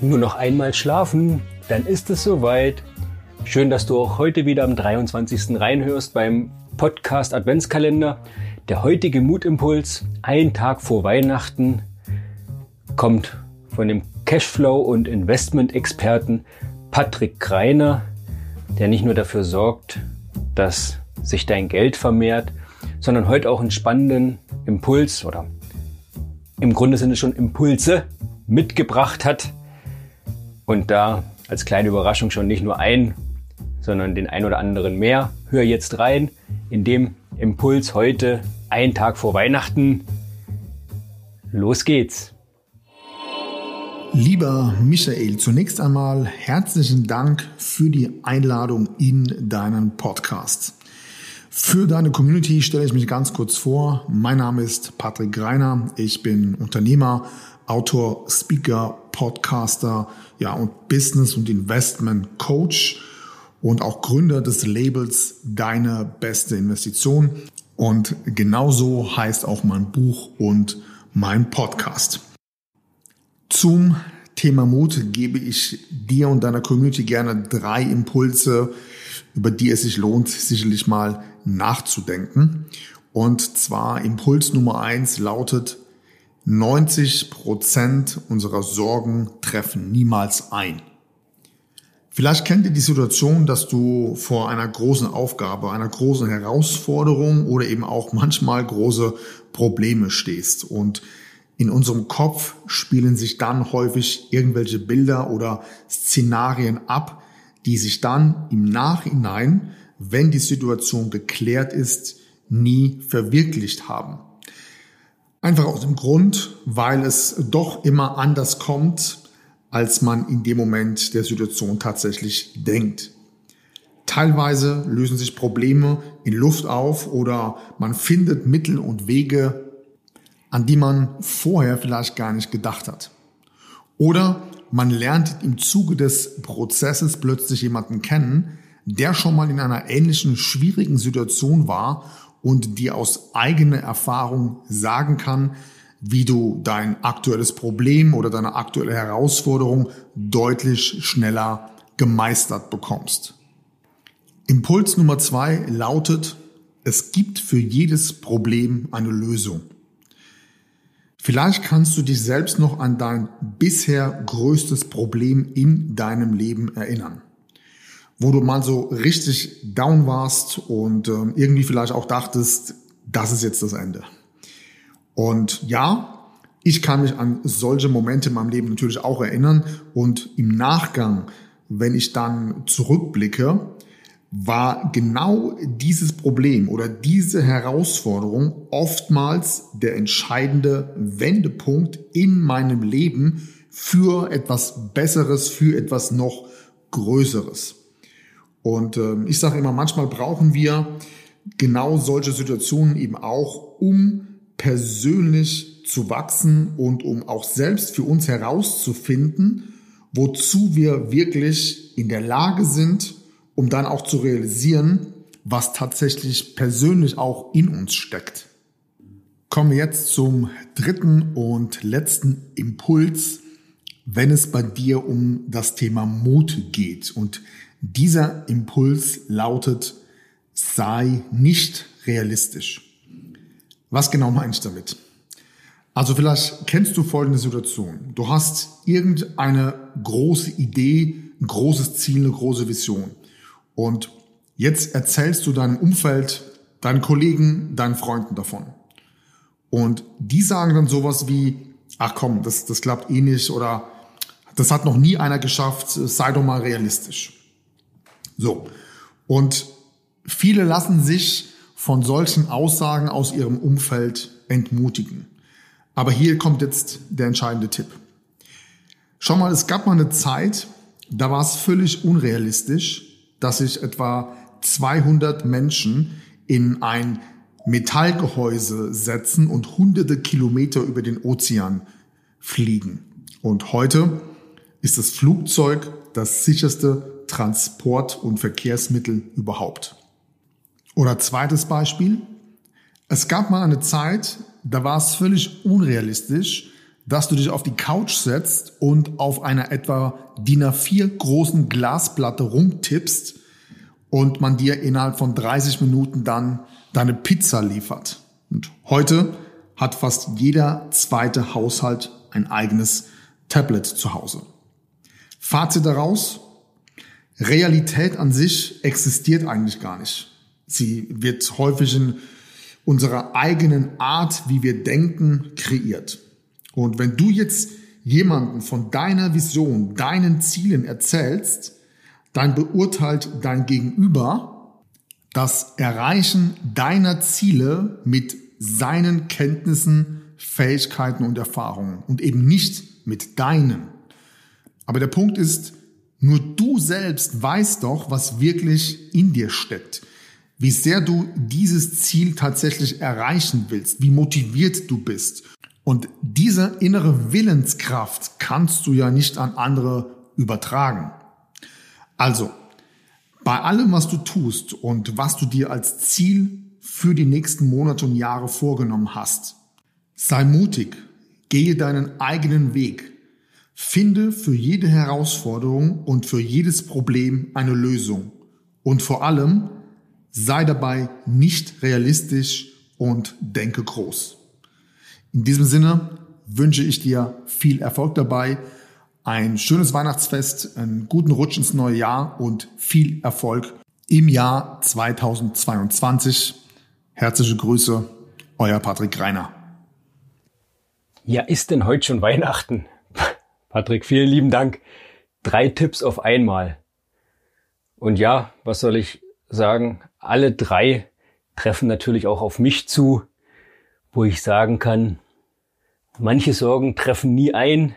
Nur noch einmal schlafen, dann ist es soweit. Schön, dass du auch heute wieder am 23. reinhörst beim Podcast Adventskalender. Der heutige Mutimpuls, ein Tag vor Weihnachten, kommt von dem Cashflow- und Investment-Experten Patrick Greiner, der nicht nur dafür sorgt, dass sich dein Geld vermehrt, sondern heute auch einen spannenden Impuls oder im Grunde sind es schon Impulse mitgebracht hat, und da als kleine Überraschung schon nicht nur ein, sondern den ein oder anderen mehr. Hör jetzt rein in dem Impuls heute, ein Tag vor Weihnachten. Los geht's. Lieber Michael, zunächst einmal herzlichen Dank für die Einladung in deinen Podcast. Für deine Community stelle ich mich ganz kurz vor. Mein Name ist Patrick Greiner. Ich bin Unternehmer, Autor, Speaker, Podcaster, ja, und Business- und Investment Coach und auch Gründer des Labels Deine beste Investition. Und genauso heißt auch mein Buch und mein Podcast. Zum Thema Mut gebe ich dir und deiner Community gerne drei Impulse, über die es sich lohnt, sicherlich mal nachzudenken. Und zwar Impuls Nummer eins lautet, 90 Prozent unserer Sorgen treffen niemals ein. Vielleicht kennt ihr die Situation, dass du vor einer großen Aufgabe, einer großen Herausforderung oder eben auch manchmal große Probleme stehst. Und in unserem Kopf spielen sich dann häufig irgendwelche Bilder oder Szenarien ab, die sich dann im Nachhinein, wenn die Situation geklärt ist, nie verwirklicht haben. Einfach aus dem Grund, weil es doch immer anders kommt, als man in dem Moment der Situation tatsächlich denkt. Teilweise lösen sich Probleme in Luft auf oder man findet Mittel und Wege, an die man vorher vielleicht gar nicht gedacht hat. Oder man lernt im Zuge des Prozesses plötzlich jemanden kennen, der schon mal in einer ähnlichen schwierigen Situation war und dir aus eigener Erfahrung sagen kann, wie du dein aktuelles Problem oder deine aktuelle Herausforderung deutlich schneller gemeistert bekommst. Impuls Nummer zwei lautet, es gibt für jedes Problem eine Lösung. Vielleicht kannst du dich selbst noch an dein bisher größtes Problem in deinem Leben erinnern wo du mal so richtig down warst und äh, irgendwie vielleicht auch dachtest, das ist jetzt das Ende. Und ja, ich kann mich an solche Momente in meinem Leben natürlich auch erinnern und im Nachgang, wenn ich dann zurückblicke, war genau dieses Problem oder diese Herausforderung oftmals der entscheidende Wendepunkt in meinem Leben für etwas Besseres, für etwas noch Größeres. Und äh, ich sage immer, manchmal brauchen wir genau solche Situationen eben auch, um persönlich zu wachsen und um auch selbst für uns herauszufinden, wozu wir wirklich in der Lage sind, um dann auch zu realisieren, was tatsächlich persönlich auch in uns steckt. Kommen wir jetzt zum dritten und letzten Impuls, wenn es bei dir um das Thema Mut geht. Und dieser Impuls lautet, sei nicht realistisch. Was genau meine ich damit? Also vielleicht kennst du folgende Situation. Du hast irgendeine große Idee, ein großes Ziel, eine große Vision. Und jetzt erzählst du deinem Umfeld, deinen Kollegen, deinen Freunden davon. Und die sagen dann sowas wie, ach komm, das, das klappt eh nicht oder das hat noch nie einer geschafft, sei doch mal realistisch. So. Und viele lassen sich von solchen Aussagen aus ihrem Umfeld entmutigen. Aber hier kommt jetzt der entscheidende Tipp. Schau mal, es gab mal eine Zeit, da war es völlig unrealistisch, dass sich etwa 200 Menschen in ein Metallgehäuse setzen und hunderte Kilometer über den Ozean fliegen. Und heute ist das Flugzeug das sicherste Transport- und Verkehrsmittel überhaupt. Oder zweites Beispiel. Es gab mal eine Zeit, da war es völlig unrealistisch, dass du dich auf die Couch setzt und auf einer etwa DIN A4 großen Glasplatte rumtippst und man dir innerhalb von 30 Minuten dann deine Pizza liefert. Und heute hat fast jeder zweite Haushalt ein eigenes Tablet zu Hause. Fazit daraus, Realität an sich existiert eigentlich gar nicht. Sie wird häufig in unserer eigenen Art, wie wir denken, kreiert. Und wenn du jetzt jemanden von deiner Vision, deinen Zielen erzählst, dann beurteilt dein Gegenüber das Erreichen deiner Ziele mit seinen Kenntnissen, Fähigkeiten und Erfahrungen und eben nicht mit deinen. Aber der Punkt ist, nur du selbst weißt doch, was wirklich in dir steckt, wie sehr du dieses Ziel tatsächlich erreichen willst, wie motiviert du bist. Und diese innere Willenskraft kannst du ja nicht an andere übertragen. Also, bei allem, was du tust und was du dir als Ziel für die nächsten Monate und Jahre vorgenommen hast, sei mutig, gehe deinen eigenen Weg, finde für jede Herausforderung und für jedes Problem eine Lösung und vor allem sei dabei nicht realistisch und denke groß. In diesem Sinne wünsche ich dir viel Erfolg dabei ein schönes Weihnachtsfest, einen guten Rutsch ins neue Jahr und viel Erfolg im Jahr 2022. Herzliche Grüße, euer Patrick Reiner. Ja, ist denn heute schon Weihnachten? Patrick, vielen lieben Dank. Drei Tipps auf einmal. Und ja, was soll ich sagen? Alle drei treffen natürlich auch auf mich zu, wo ich sagen kann, manche Sorgen treffen nie ein,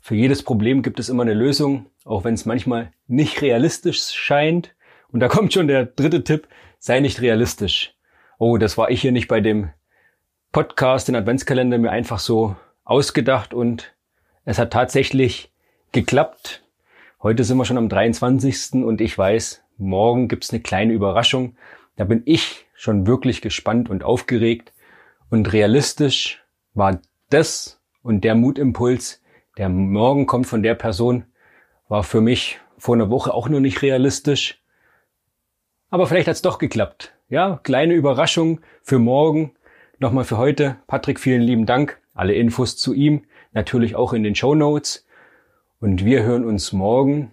für jedes Problem gibt es immer eine Lösung, auch wenn es manchmal nicht realistisch scheint. Und da kommt schon der dritte Tipp, sei nicht realistisch. Oh, das war ich hier nicht bei dem Podcast, den Adventskalender mir einfach so ausgedacht und es hat tatsächlich geklappt. Heute sind wir schon am 23. und ich weiß, morgen gibt's eine kleine Überraschung. Da bin ich schon wirklich gespannt und aufgeregt. Und realistisch war das und der Mutimpuls, der Morgen kommt von der Person, war für mich vor einer Woche auch nur nicht realistisch. Aber vielleicht hat's doch geklappt. Ja, kleine Überraschung für morgen. Nochmal für heute. Patrick, vielen lieben Dank. Alle Infos zu ihm natürlich auch in den Show Notes. Und wir hören uns morgen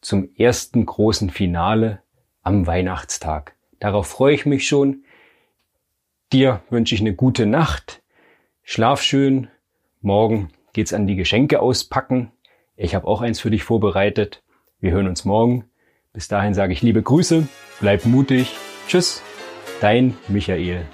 zum ersten großen Finale am Weihnachtstag. Darauf freue ich mich schon. Dir wünsche ich eine gute Nacht. Schlaf schön. Morgen geht's an die Geschenke auspacken. Ich habe auch eins für dich vorbereitet. Wir hören uns morgen. Bis dahin sage ich liebe Grüße, bleib mutig. Tschüss, dein Michael.